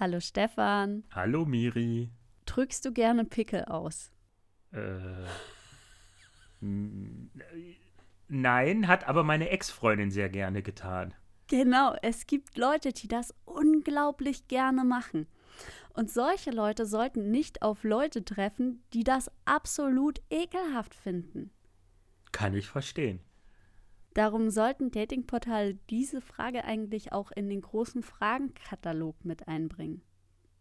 Hallo Stefan. Hallo Miri. Drückst du gerne Pickel aus? Äh, nein, hat aber meine Ex-Freundin sehr gerne getan. Genau, es gibt Leute, die das unglaublich gerne machen. Und solche Leute sollten nicht auf Leute treffen, die das absolut ekelhaft finden. Kann ich verstehen. Darum sollten Datingportale diese Frage eigentlich auch in den großen Fragenkatalog mit einbringen.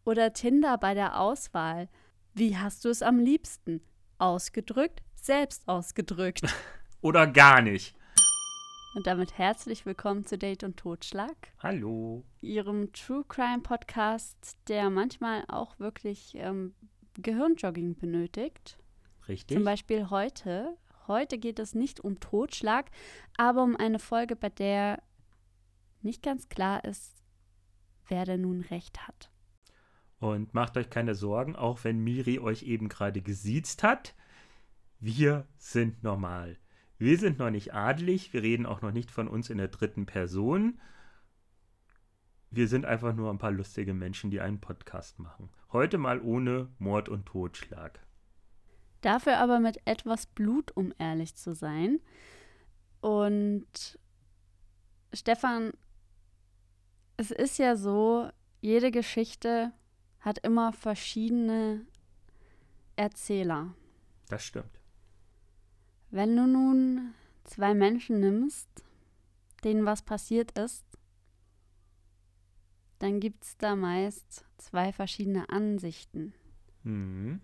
Oder Tinder bei der Auswahl. Wie hast du es am liebsten? Ausgedrückt, selbst ausgedrückt. Oder gar nicht. Und damit herzlich willkommen zu Date und Totschlag. Hallo. Ihrem True Crime Podcast, der manchmal auch wirklich ähm, Gehirnjogging benötigt. Richtig. Zum Beispiel heute Heute geht es nicht um Totschlag, aber um eine Folge, bei der nicht ganz klar ist, wer denn nun recht hat. Und macht euch keine Sorgen, auch wenn Miri euch eben gerade gesiezt hat. Wir sind normal. Wir sind noch nicht adelig, wir reden auch noch nicht von uns in der dritten Person. Wir sind einfach nur ein paar lustige Menschen, die einen Podcast machen. Heute mal ohne Mord und Totschlag. Dafür aber mit etwas Blut, um ehrlich zu sein. Und Stefan, es ist ja so, jede Geschichte hat immer verschiedene Erzähler. Das stimmt. Wenn du nun zwei Menschen nimmst, denen was passiert ist, dann gibt es da meist zwei verschiedene Ansichten. Mhm.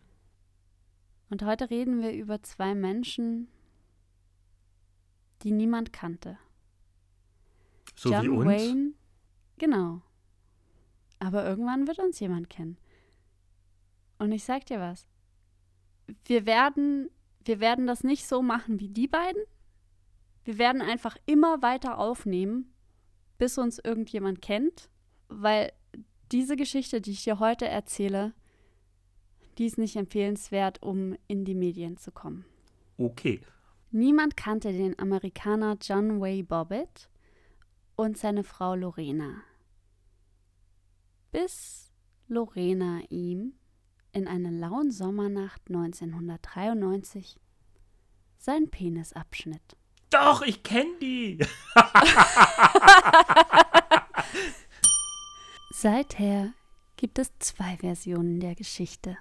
Und heute reden wir über zwei Menschen, die niemand kannte. So John wie uns? Wayne, genau. Aber irgendwann wird uns jemand kennen. Und ich sag dir was. Wir werden, wir werden das nicht so machen wie die beiden. Wir werden einfach immer weiter aufnehmen, bis uns irgendjemand kennt, weil diese Geschichte, die ich dir heute erzähle, die ist nicht empfehlenswert, um in die Medien zu kommen. Okay. Niemand kannte den Amerikaner John Way Bobbitt und seine Frau Lorena. Bis Lorena ihm in einer lauen Sommernacht 1993 seinen Penis abschnitt. Doch, ich kenne die. Seither gibt es zwei Versionen der Geschichte.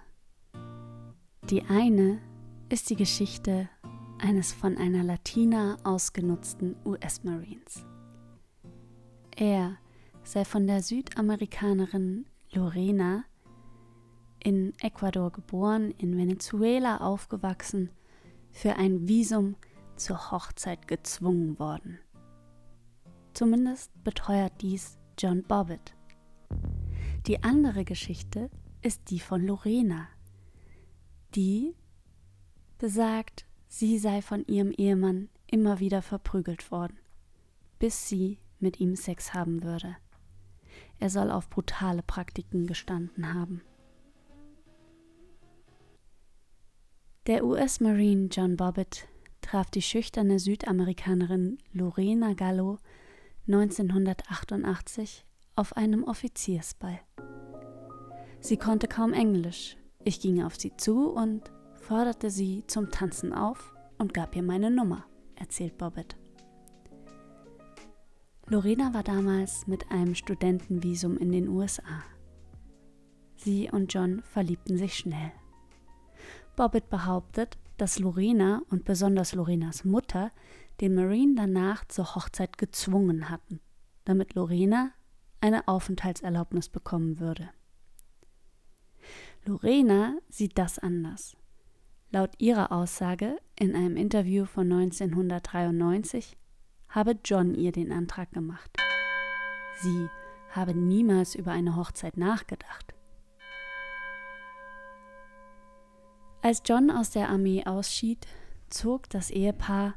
Die eine ist die Geschichte eines von einer Latina ausgenutzten US-Marines. Er sei von der Südamerikanerin Lorena in Ecuador geboren, in Venezuela aufgewachsen, für ein Visum zur Hochzeit gezwungen worden. Zumindest beteuert dies John Bobbitt. Die andere Geschichte ist die von Lorena, die besagt, sie sei von ihrem Ehemann immer wieder verprügelt worden, bis sie mit ihm Sex haben würde. Er soll auf brutale Praktiken gestanden haben. Der US-Marine John Bobbitt traf die schüchterne Südamerikanerin Lorena Gallo 1988 auf einem Offiziersball. Sie konnte kaum Englisch, ich ging auf sie zu und forderte sie zum Tanzen auf und gab ihr meine Nummer, erzählt Bobbett. Lorena war damals mit einem Studentenvisum in den USA. Sie und John verliebten sich schnell. Bobbett behauptet, dass Lorena und besonders Lorenas Mutter den Marine danach zur Hochzeit gezwungen hatten, damit Lorena eine Aufenthaltserlaubnis bekommen würde. Lorena sieht das anders. Laut ihrer Aussage in einem Interview von 1993 habe John ihr den Antrag gemacht. Sie habe niemals über eine Hochzeit nachgedacht. Als John aus der Armee ausschied, zog das Ehepaar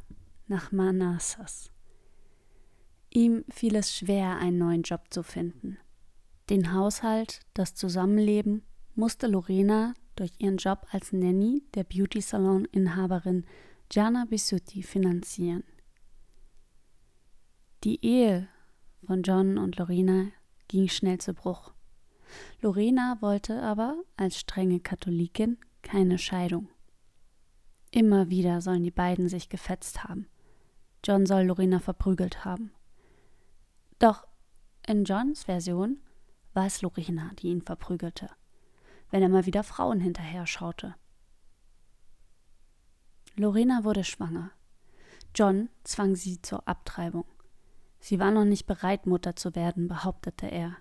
nach Manassas. Ihm fiel es schwer, einen neuen Job zu finden. Den Haushalt, das Zusammenleben musste Lorena durch ihren Job als Nanny der Beauty-Salon-Inhaberin Gianna Bisutti finanzieren. Die Ehe von John und Lorena ging schnell zu Bruch. Lorena wollte aber als strenge Katholikin keine Scheidung. Immer wieder sollen die beiden sich gefetzt haben. John soll Lorena verprügelt haben. Doch in Johns Version war es Lorena, die ihn verprügelte, wenn er mal wieder Frauen hinterher schaute. Lorena wurde schwanger. John zwang sie zur Abtreibung. Sie war noch nicht bereit, Mutter zu werden, behauptete er.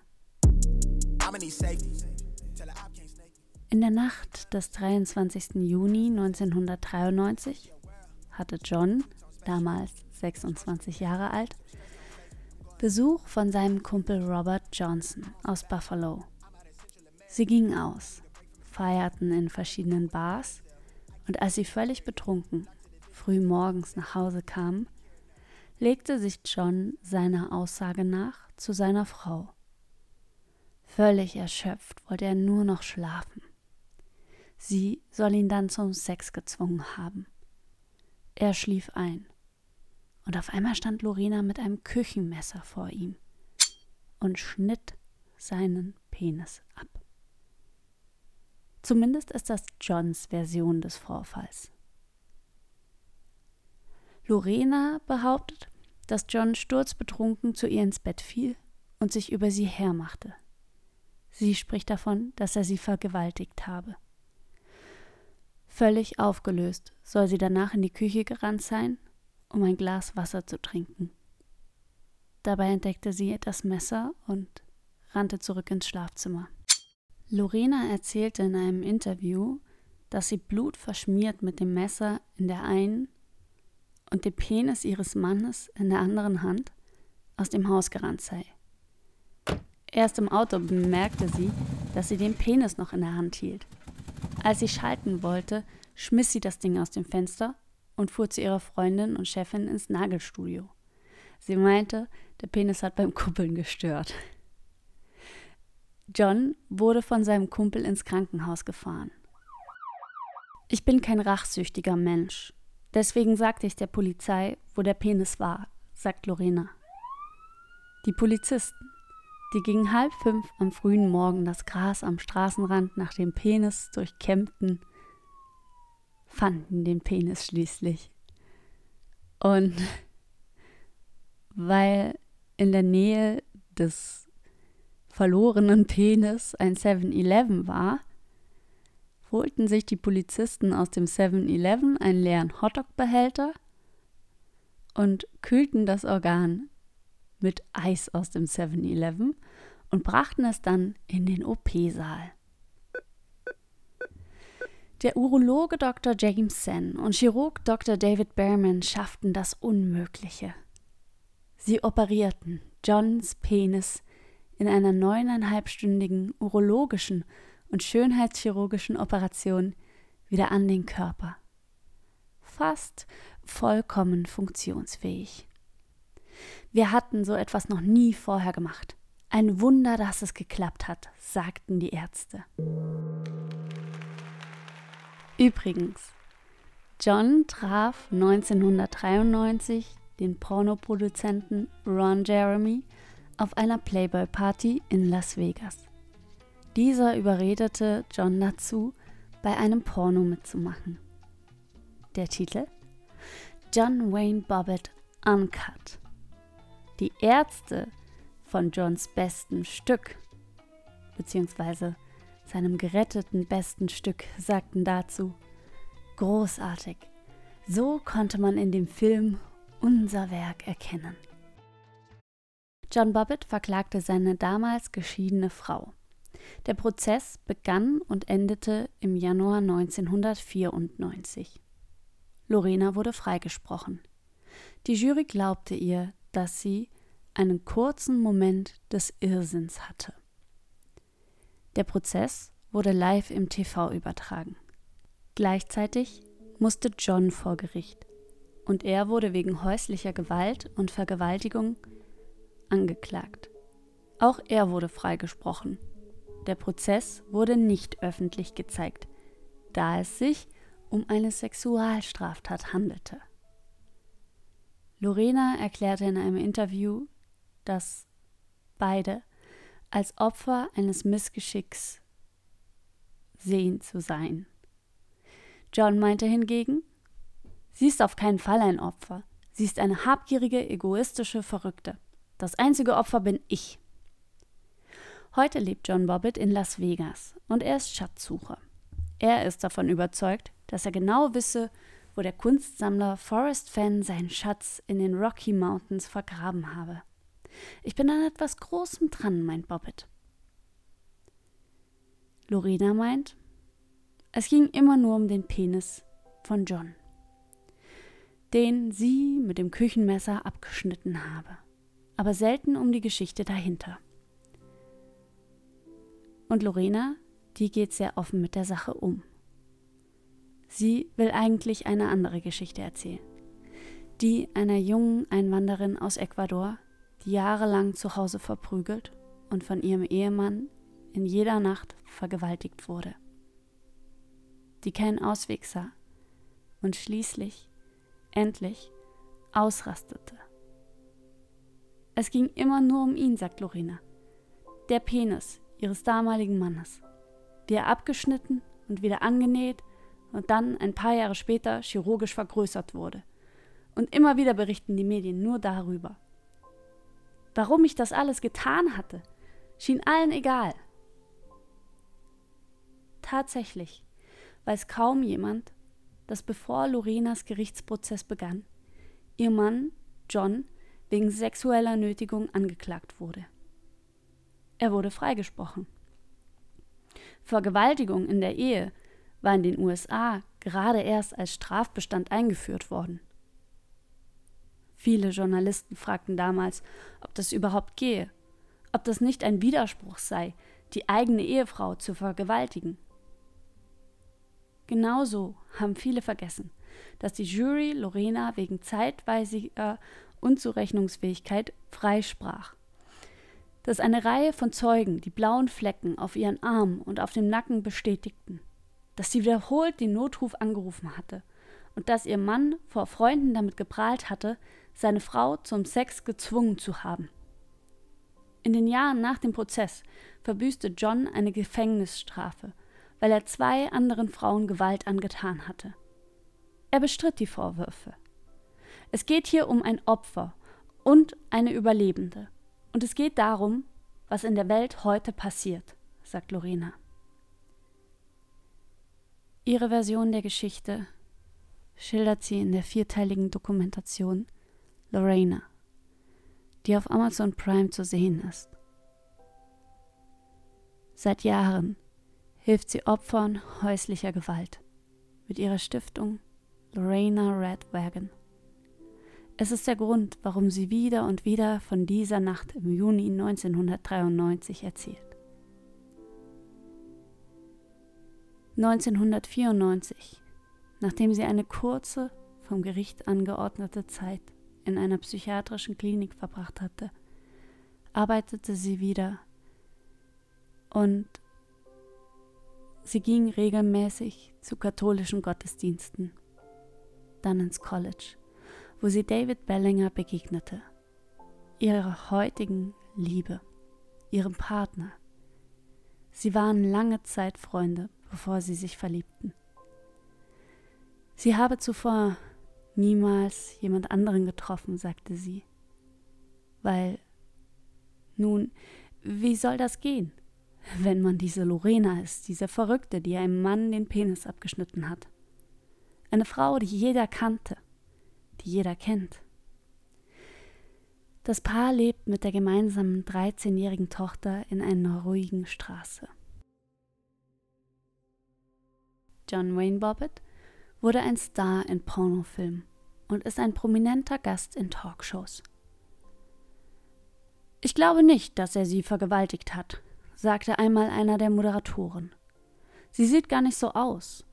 In der Nacht des 23. Juni 1993 hatte John, damals 26 Jahre alt, Besuch von seinem Kumpel Robert Johnson aus Buffalo. Sie gingen aus, feierten in verschiedenen Bars und als sie völlig betrunken früh morgens nach Hause kamen, legte sich John seiner Aussage nach zu seiner Frau. Völlig erschöpft wollte er nur noch schlafen. Sie soll ihn dann zum Sex gezwungen haben. Er schlief ein. Und auf einmal stand Lorena mit einem Küchenmesser vor ihm und schnitt seinen Penis ab. Zumindest ist das Johns Version des Vorfalls. Lorena behauptet, dass John sturzbetrunken zu ihr ins Bett fiel und sich über sie hermachte. Sie spricht davon, dass er sie vergewaltigt habe. Völlig aufgelöst soll sie danach in die Küche gerannt sein, um ein Glas Wasser zu trinken. Dabei entdeckte sie das Messer und rannte zurück ins Schlafzimmer. Lorena erzählte in einem Interview, dass sie blutverschmiert mit dem Messer in der einen und dem Penis ihres Mannes in der anderen Hand aus dem Haus gerannt sei. Erst im Auto bemerkte sie, dass sie den Penis noch in der Hand hielt. Als sie schalten wollte, schmiss sie das Ding aus dem Fenster und fuhr zu ihrer Freundin und Chefin ins Nagelstudio. Sie meinte, der Penis hat beim Kuppeln gestört. John wurde von seinem Kumpel ins Krankenhaus gefahren. Ich bin kein rachsüchtiger Mensch. Deswegen sagte ich der Polizei, wo der Penis war, sagt Lorena. Die Polizisten, die gegen halb fünf am frühen Morgen das Gras am Straßenrand nach dem Penis durchkämmten, fanden den Penis schließlich. Und weil in der Nähe des verlorenen Penis ein 7-Eleven war, holten sich die Polizisten aus dem 7-Eleven einen leeren Hotdog-Behälter und kühlten das Organ mit Eis aus dem 7-Eleven und brachten es dann in den OP-Saal. Der Urologe Dr. James Sen und Chirurg Dr. David Behrman schafften das Unmögliche. Sie operierten Johns Penis in einer neuneinhalbstündigen urologischen und schönheitschirurgischen Operation wieder an den Körper. Fast vollkommen funktionsfähig. Wir hatten so etwas noch nie vorher gemacht. Ein Wunder, dass es geklappt hat, sagten die Ärzte. Übrigens, John traf 1993 den Pornoproduzenten Ron Jeremy auf einer Playboy-Party in Las Vegas. Dieser überredete John dazu, bei einem Porno mitzumachen. Der Titel? John Wayne Bobbitt Uncut. Die Ärzte von Johns besten Stück, beziehungsweise seinem geretteten besten Stück, sagten dazu, großartig, so konnte man in dem Film unser Werk erkennen. John Bobbitt verklagte seine damals geschiedene Frau. Der Prozess begann und endete im Januar 1994. Lorena wurde freigesprochen. Die Jury glaubte ihr, dass sie einen kurzen Moment des Irrsinns hatte. Der Prozess wurde live im TV übertragen. Gleichzeitig musste John vor Gericht und er wurde wegen häuslicher Gewalt und Vergewaltigung angeklagt. Auch er wurde freigesprochen. Der Prozess wurde nicht öffentlich gezeigt, da es sich um eine Sexualstraftat handelte. Lorena erklärte in einem Interview, dass beide als Opfer eines Missgeschicks sehen zu sein. John meinte hingegen, sie ist auf keinen Fall ein Opfer. Sie ist eine habgierige, egoistische Verrückte. Das einzige Opfer bin ich. Heute lebt John Bobbitt in Las Vegas und er ist Schatzsucher. Er ist davon überzeugt, dass er genau wisse, wo der Kunstsammler Forrest Fenn seinen Schatz in den Rocky Mountains vergraben habe. Ich bin an etwas Großem dran, meint Bobbitt. Lorena meint, es ging immer nur um den Penis von John, den sie mit dem Küchenmesser abgeschnitten habe, aber selten um die Geschichte dahinter. Und Lorena, die geht sehr offen mit der Sache um. Sie will eigentlich eine andere Geschichte erzählen. Die einer jungen Einwanderin aus Ecuador, die jahrelang zu Hause verprügelt und von ihrem Ehemann in jeder Nacht vergewaltigt wurde. Die keinen Ausweg sah und schließlich, endlich, ausrastete. Es ging immer nur um ihn, sagt Lorena. Der Penis ihres damaligen Mannes, wie er abgeschnitten und wieder angenäht und dann ein paar Jahre später chirurgisch vergrößert wurde. Und immer wieder berichten die Medien nur darüber. Warum ich das alles getan hatte, schien allen egal. Tatsächlich weiß kaum jemand, dass bevor Lorenas Gerichtsprozess begann, ihr Mann, John, wegen sexueller Nötigung angeklagt wurde. Er wurde freigesprochen. Vergewaltigung in der Ehe war in den USA gerade erst als Strafbestand eingeführt worden. Viele Journalisten fragten damals, ob das überhaupt gehe, ob das nicht ein Widerspruch sei, die eigene Ehefrau zu vergewaltigen. Genauso haben viele vergessen, dass die Jury Lorena wegen zeitweisiger Unzurechnungsfähigkeit freisprach. Dass eine Reihe von Zeugen die blauen Flecken auf ihren Armen und auf dem Nacken bestätigten dass sie wiederholt den Notruf angerufen hatte und dass ihr Mann vor Freunden damit geprahlt hatte, seine Frau zum Sex gezwungen zu haben. In den Jahren nach dem Prozess verbüßte John eine Gefängnisstrafe, weil er zwei anderen Frauen Gewalt angetan hatte. Er bestritt die Vorwürfe. Es geht hier um ein Opfer und eine Überlebende. Und es geht darum, was in der Welt heute passiert, sagt Lorena. Ihre Version der Geschichte schildert sie in der vierteiligen Dokumentation Lorena, die auf Amazon Prime zu sehen ist. Seit Jahren hilft sie Opfern häuslicher Gewalt mit ihrer Stiftung Lorena Red Wagon. Es ist der Grund, warum sie wieder und wieder von dieser Nacht im Juni 1993 erzählt. 1994, nachdem sie eine kurze, vom Gericht angeordnete Zeit in einer psychiatrischen Klinik verbracht hatte, arbeitete sie wieder und sie ging regelmäßig zu katholischen Gottesdiensten, dann ins College, wo sie David Bellinger begegnete, ihrer heutigen Liebe, ihrem Partner. Sie waren lange Zeit Freunde, bevor sie sich verliebten. Sie habe zuvor niemals jemand anderen getroffen, sagte sie. Weil, nun, wie soll das gehen, wenn man diese Lorena ist, diese Verrückte, die einem Mann den Penis abgeschnitten hat? Eine Frau, die jeder kannte, die jeder kennt. Das Paar lebt mit der gemeinsamen 13-jährigen Tochter in einer ruhigen Straße. John Wayne Bobbitt, wurde ein Star in Pornofilmen und ist ein prominenter Gast in Talkshows. Ich glaube nicht, dass er sie vergewaltigt hat, sagte einmal einer der Moderatoren. Sie sieht gar nicht so aus.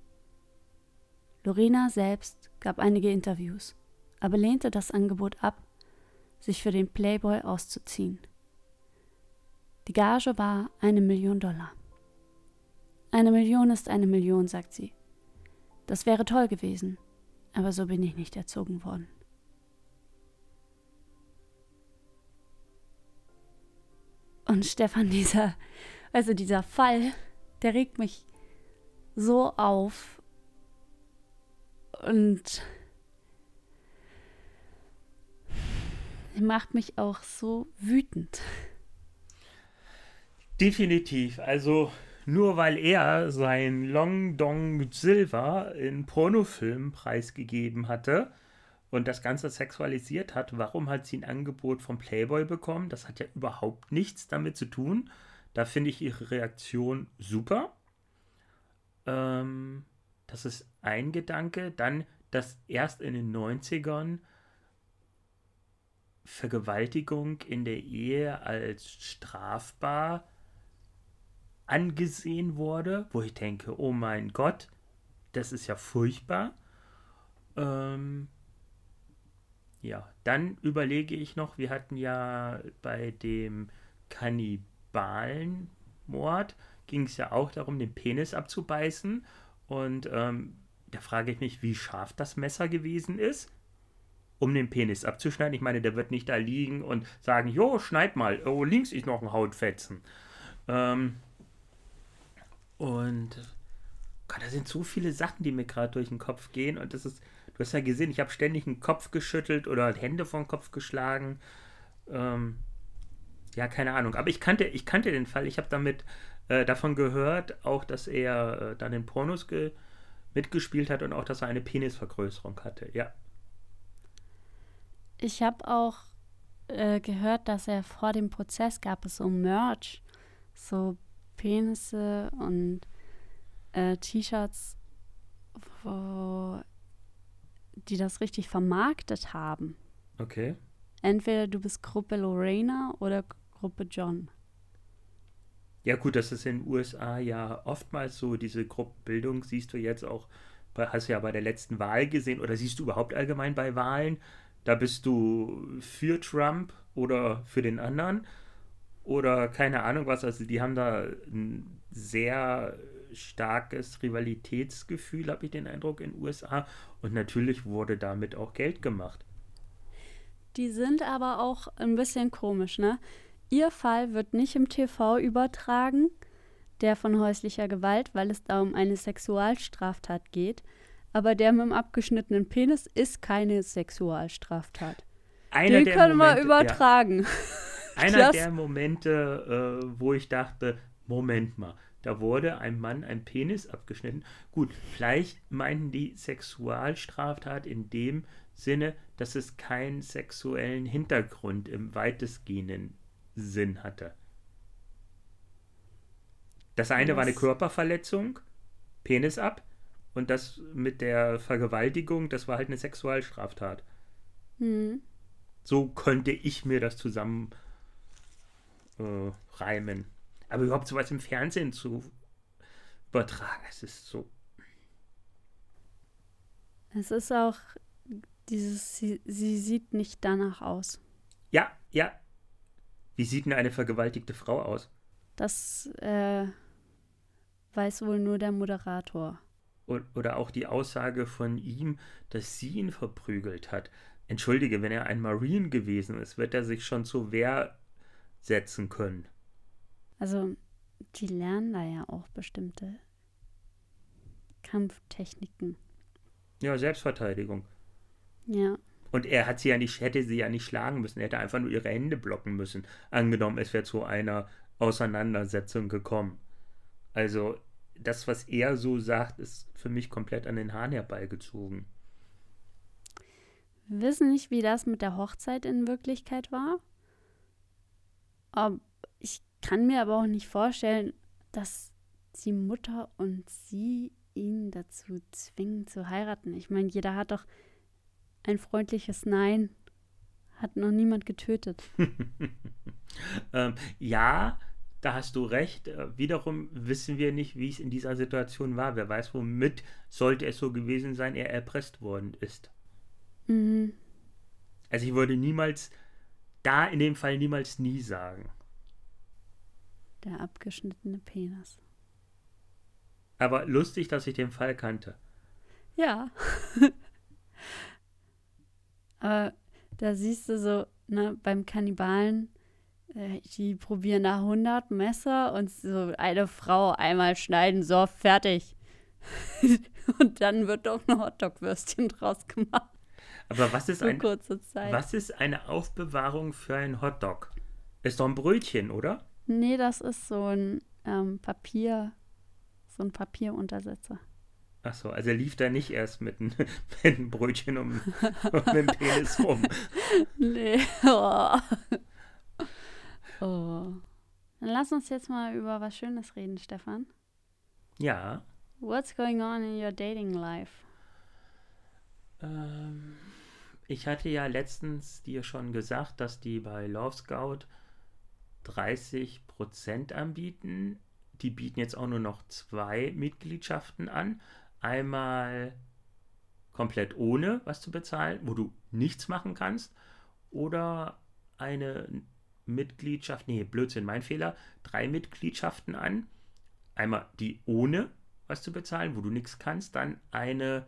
Lorena selbst gab einige Interviews, aber lehnte das Angebot ab, sich für den Playboy auszuziehen. Die Gage war eine Million Dollar. Eine Million ist eine Million, sagt sie. Das wäre toll gewesen, aber so bin ich nicht erzogen worden. Und Stefan, dieser, also dieser Fall, der regt mich so auf und macht mich auch so wütend. Definitiv. Also nur weil er sein Long Dong Silver in Pornofilmen preisgegeben hatte und das Ganze sexualisiert hat, warum hat sie ein Angebot vom Playboy bekommen? Das hat ja überhaupt nichts damit zu tun. Da finde ich ihre Reaktion super. Ähm, das ist ein Gedanke. Dann, dass erst in den 90ern Vergewaltigung in der Ehe als strafbar angesehen wurde, wo ich denke, oh mein Gott, das ist ja furchtbar. Ähm, ja, dann überlege ich noch, wir hatten ja bei dem Kannibalenmord, ging es ja auch darum, den Penis abzubeißen. Und ähm, da frage ich mich, wie scharf das Messer gewesen ist, um den Penis abzuschneiden. Ich meine, der wird nicht da liegen und sagen, jo, schneid mal, oh, links ist noch ein Hautfetzen. Ähm, und Gott, da sind so viele Sachen, die mir gerade durch den Kopf gehen. Und das ist, du hast ja gesehen, ich habe ständig den Kopf geschüttelt oder Hände vom Kopf geschlagen. Ähm, ja, keine Ahnung. Aber ich kannte, ich kannte den Fall. Ich habe damit äh, davon gehört, auch, dass er äh, dann in Pornos mitgespielt hat und auch, dass er eine Penisvergrößerung hatte. Ja. Ich habe auch äh, gehört, dass er vor dem Prozess gab es so Merch, so Penisse und äh, T-Shirts, die das richtig vermarktet haben. Okay. Entweder du bist Gruppe Lorena oder Gruppe John. Ja, gut, das ist in den USA ja oftmals so, diese Gruppenbildung siehst du jetzt auch, hast du ja bei der letzten Wahl gesehen oder siehst du überhaupt allgemein bei Wahlen, da bist du für Trump oder für den anderen oder keine Ahnung was. Also die haben da ein sehr starkes Rivalitätsgefühl, habe ich den Eindruck, in den USA. Und natürlich wurde damit auch Geld gemacht. Die sind aber auch ein bisschen komisch, ne? Ihr Fall wird nicht im TV übertragen, der von häuslicher Gewalt, weil es da um eine Sexualstraftat geht. Aber der mit dem abgeschnittenen Penis ist keine Sexualstraftat. Einer Den können Momente, wir übertragen. Ja. einer der Momente, äh, wo ich dachte, Moment mal, da wurde einem Mann ein Penis abgeschnitten. Gut, vielleicht meinten die Sexualstraftat in dem Sinne, dass es keinen sexuellen Hintergrund im weitestgehenden Sinn hatte. Das eine Was? war eine Körperverletzung, Penis ab, und das mit der Vergewaltigung, das war halt eine Sexualstraftat. Hm. So könnte ich mir das zusammen äh, reimen. Aber überhaupt sowas im Fernsehen zu übertragen, es ist so. Es ist auch dieses, sie, sie sieht nicht danach aus. Ja, ja. Wie sieht denn eine vergewaltigte Frau aus? Das äh, weiß wohl nur der Moderator. Oder auch die Aussage von ihm, dass sie ihn verprügelt hat. Entschuldige, wenn er ein Marine gewesen ist, wird er sich schon zur Wehr setzen können. Also, die lernen da ja auch bestimmte Kampftechniken. Ja, Selbstverteidigung. Ja. Und er hat sie ja nicht, hätte sie ja nicht schlagen müssen. Er hätte einfach nur ihre Hände blocken müssen. Angenommen, es wäre zu einer Auseinandersetzung gekommen. Also, das, was er so sagt, ist für mich komplett an den Haaren herbeigezogen. Wir wissen nicht, wie das mit der Hochzeit in Wirklichkeit war. Ich kann mir aber auch nicht vorstellen, dass die Mutter und sie ihn dazu zwingen zu heiraten. Ich meine, jeder hat doch ein freundliches Nein. Hat noch niemand getötet. ähm, ja, da hast du recht. Äh, wiederum wissen wir nicht, wie es in dieser Situation war. Wer weiß, womit sollte es so gewesen sein, er erpresst worden ist. Mhm. Also ich würde niemals, da in dem Fall niemals nie sagen. Der abgeschnittene Penis. Aber lustig, dass ich den Fall kannte. Ja. Aber da siehst du so, ne, beim Kannibalen, äh, die probieren nach 100 Messer und so eine Frau einmal schneiden, so fertig. und dann wird doch ein Hotdog-Würstchen draus gemacht. Aber was ist, ein, was ist eine Aufbewahrung für ein Hotdog? Ist doch ein Brötchen, oder? Nee, das ist so ein ähm, Papier, so ein Papieruntersetzer. Ach so, also er lief da nicht erst mit, ein, mit einem Brötchen um, um den Penis rum. Nee. Oh. Oh. Dann lass uns jetzt mal über was Schönes reden, Stefan. Ja. What's going on in your dating life? Ähm, ich hatte ja letztens dir schon gesagt, dass die bei Love Scout 30% anbieten. Die bieten jetzt auch nur noch zwei Mitgliedschaften an. Einmal komplett ohne was zu bezahlen, wo du nichts machen kannst. Oder eine Mitgliedschaft, nee, Blödsinn, mein Fehler, drei Mitgliedschaften an. Einmal die ohne was zu bezahlen, wo du nichts kannst. Dann eine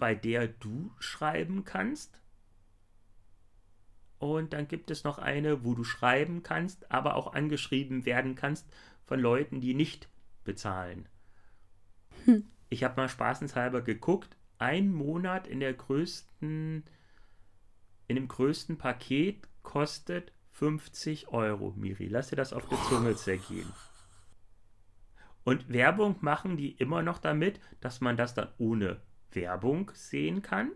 bei der du schreiben kannst. Und dann gibt es noch eine, wo du schreiben kannst, aber auch angeschrieben werden kannst von Leuten, die nicht bezahlen. Hm. Ich habe mal spaßenshalber geguckt. Ein Monat in der größten, in dem größten Paket kostet 50 Euro, Miri. Lass dir das auf die Zunge zergehen. Und Werbung machen die immer noch damit, dass man das dann ohne Werbung sehen kann.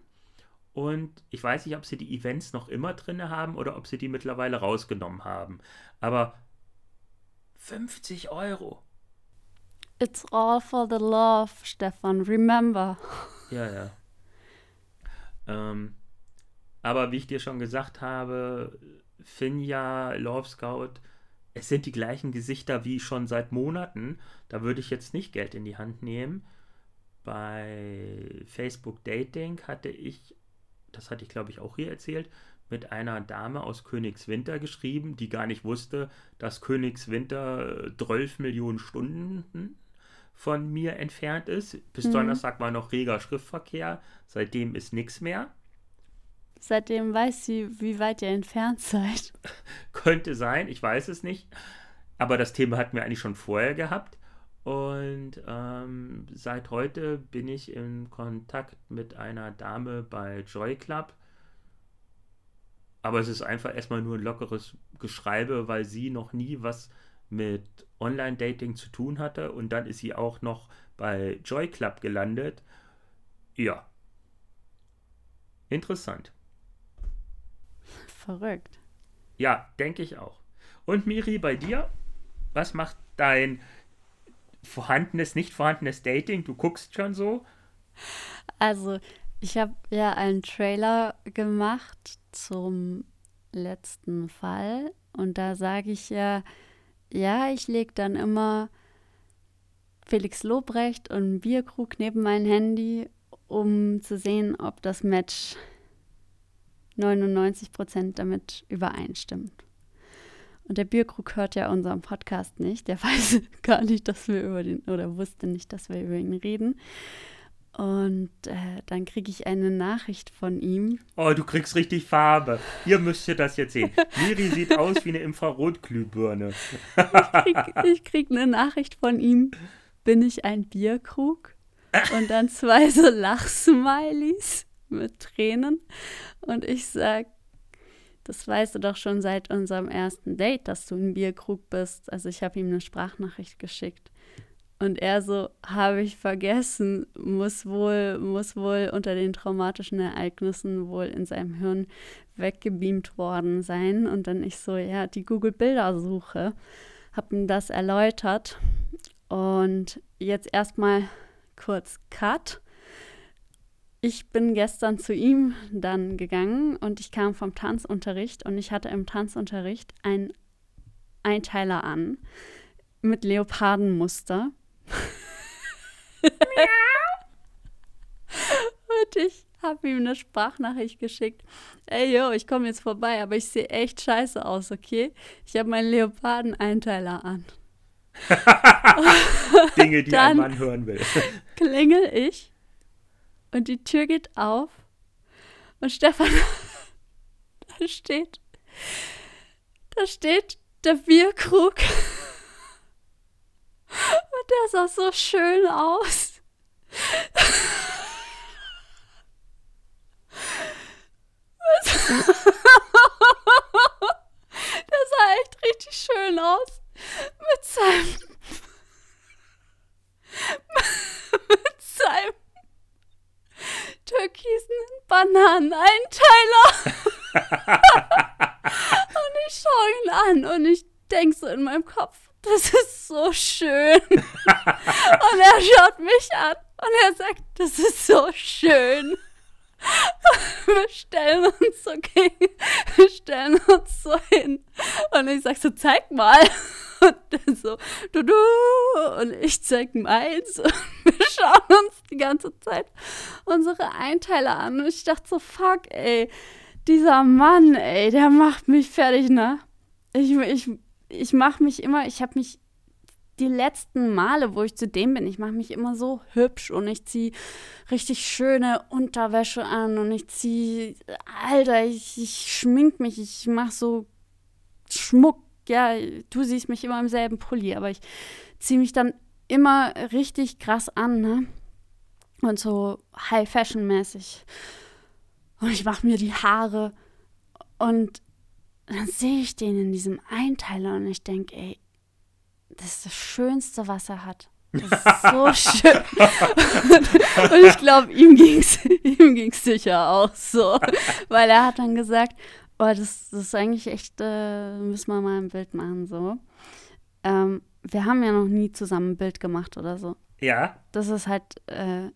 Und ich weiß nicht, ob sie die Events noch immer drin haben oder ob sie die mittlerweile rausgenommen haben. Aber 50 Euro. It's all for the love, Stefan. Remember. Ja, ja. Ähm, aber wie ich dir schon gesagt habe, Finja, Love Scout, es sind die gleichen Gesichter wie schon seit Monaten. Da würde ich jetzt nicht Geld in die Hand nehmen bei Facebook Dating hatte ich, das hatte ich glaube ich auch hier erzählt, mit einer Dame aus Königswinter geschrieben, die gar nicht wusste, dass Königswinter 12 Millionen Stunden von mir entfernt ist. Bis mhm. Donnerstag war noch reger Schriftverkehr, seitdem ist nichts mehr. Seitdem weiß sie, wie weit ihr entfernt seid. Könnte sein, ich weiß es nicht. Aber das Thema hatten wir eigentlich schon vorher gehabt. Und ähm, seit heute bin ich in Kontakt mit einer Dame bei Joy Club. Aber es ist einfach erstmal nur ein lockeres Geschreibe, weil sie noch nie was mit Online-Dating zu tun hatte. Und dann ist sie auch noch bei Joy Club gelandet. Ja. Interessant. Verrückt. Ja, denke ich auch. Und Miri, bei dir? Was macht dein vorhandenes, nicht vorhandenes Dating? Du guckst schon so? Also, ich habe ja einen Trailer gemacht zum letzten Fall und da sage ich ja, ja, ich lege dann immer Felix Lobrecht und einen Bierkrug neben mein Handy, um zu sehen, ob das Match 99% damit übereinstimmt. Und der Bierkrug hört ja unseren Podcast nicht. Der weiß gar nicht, dass wir über den, oder wusste nicht, dass wir über ihn reden. Und äh, dann kriege ich eine Nachricht von ihm. Oh, du kriegst richtig Farbe. Ihr müsst ihr das jetzt sehen. Miri sieht aus wie eine Infrarotglühbirne. ich, krieg, krieg eine Nachricht von ihm. Bin ich ein Bierkrug? Und dann zwei so Lachsmilies mit Tränen. Und ich sage, das weißt du doch schon seit unserem ersten Date, dass du ein Bierkrug bist. Also ich habe ihm eine Sprachnachricht geschickt. Und er so, habe ich vergessen, muss wohl, muss wohl unter den traumatischen Ereignissen wohl in seinem Hirn weggebeamt worden sein. Und dann ich so, ja, die Google-Bildersuche, habe ihm das erläutert. Und jetzt erstmal kurz Cut. Ich bin gestern zu ihm dann gegangen und ich kam vom Tanzunterricht und ich hatte im Tanzunterricht ein Einteiler an mit Leopardenmuster. Und ich habe ihm eine Sprachnachricht geschickt. Ey, yo, ich komme jetzt vorbei, aber ich sehe echt scheiße aus, okay? Ich habe meinen Leoparden-Einteiler an. Dinge, die ein Mann hören will. klingel ich und die Tür geht auf. Und Stefan da steht da steht der Bierkrug. Und der sah so schön aus. der sah echt richtig schön aus. Mit seinem mit seinem türkisen Bananeneinteiler. und ich schaue ihn an und ich denke so in meinem Kopf, das ist so schön. und er schaut mich an und er sagt, das ist so schön. wir stellen uns so gegen, wir stellen uns so hin. Und ich sag so, zeig mal. Und dann so, du, du. Und ich zeig meins. Und wir ganze Zeit unsere Einteiler an. Und ich dachte so, fuck, ey, dieser Mann, ey, der macht mich fertig, ne? Ich, ich, ich mach mich immer, ich habe mich die letzten Male, wo ich zu dem bin, ich mache mich immer so hübsch und ich ziehe richtig schöne Unterwäsche an und ich ziehe, Alter, ich, ich schmink mich, ich mache so Schmuck. Ja, du siehst mich immer im selben Pulli, aber ich ziehe mich dann immer richtig krass an, ne? Und so High-Fashion-mäßig. Und ich mache mir die Haare und dann sehe ich den in diesem Einteiler und ich denke, ey, das ist das Schönste, was er hat. Das ist so schön. und ich glaube, ihm ging es ihm ging's sicher auch so. Weil er hat dann gesagt, oh, das, das ist eigentlich echt, äh, müssen wir mal ein Bild machen, so. Ähm, wir haben ja noch nie zusammen ein Bild gemacht oder so. Ja. Das ist halt, äh,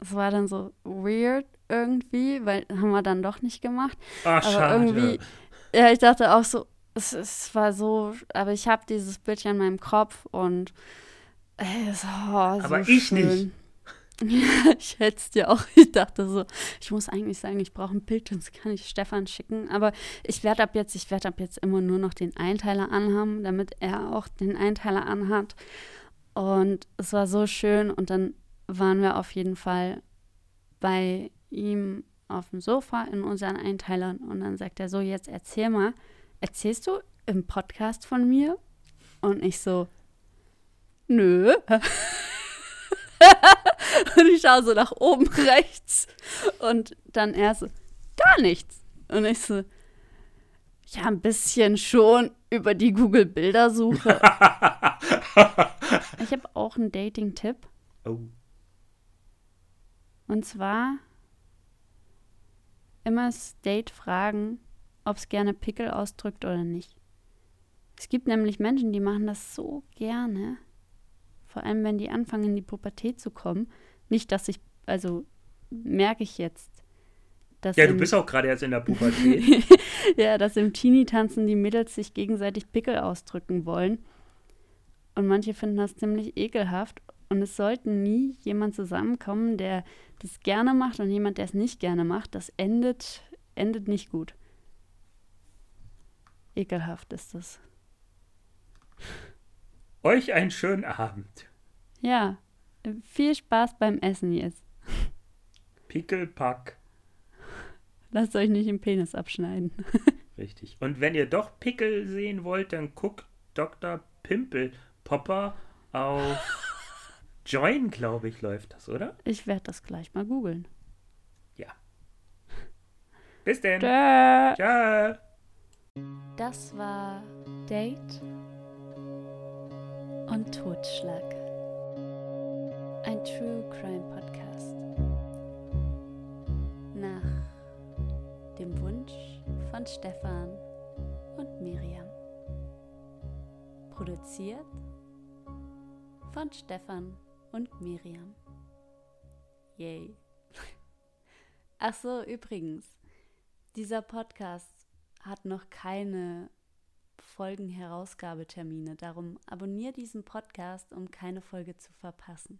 es war dann so weird irgendwie, weil haben wir dann doch nicht gemacht. Ach, Aber schade. irgendwie, ja, ich dachte auch so, es, es war so, aber ich habe dieses Bildchen in meinem Kopf und ey, es war so Aber ich schön. nicht. Ja, ich hätte es dir auch. Ich dachte so, ich muss eigentlich sagen, ich brauche ein Bild, sonst kann ich Stefan schicken. Aber ich werde ab jetzt, ich werde ab jetzt immer nur noch den Einteiler anhaben, damit er auch den Einteiler anhat. Und es war so schön. Und dann waren wir auf jeden Fall bei ihm auf dem Sofa in unseren Einteilern. Und dann sagt er so, jetzt erzähl mal, erzählst du im Podcast von mir? Und ich so, nö. und ich schaue so nach oben rechts und dann er so, gar nichts. Und ich so, ja, ein bisschen schon über die Google-Bildersuche. ich habe auch einen Dating-Tipp. oh. Und zwar immer das Date fragen, ob es gerne Pickel ausdrückt oder nicht. Es gibt nämlich Menschen, die machen das so gerne. Vor allem, wenn die anfangen, in die Pubertät zu kommen. Nicht, dass ich, also merke ich jetzt, dass Ja, du bist auch gerade jetzt in der Pubertät. ja, dass im Teenie-Tanzen die Mädels sich gegenseitig Pickel ausdrücken wollen. Und manche finden das ziemlich ekelhaft. Und es sollte nie jemand zusammenkommen, der das gerne macht und jemand, der es nicht gerne macht. Das endet, endet nicht gut. Ekelhaft ist das. Euch einen schönen Abend. Ja, viel Spaß beim Essen jetzt. Pickelpack. Lasst euch nicht den Penis abschneiden. Richtig. Und wenn ihr doch Pickel sehen wollt, dann guckt Dr. Pimpel Popper auf Join, glaube ich, läuft das, oder? Ich werde das gleich mal googeln. Bis denn. Tschö. Ciao. Das war Date und Totschlag. Ein True Crime Podcast. Nach dem Wunsch von Stefan und Miriam. Produziert von Stefan und Miriam. Yay. Ach so, übrigens, dieser Podcast hat noch keine Folgen Herausgabetermine. Darum abonniere diesen Podcast, um keine Folge zu verpassen.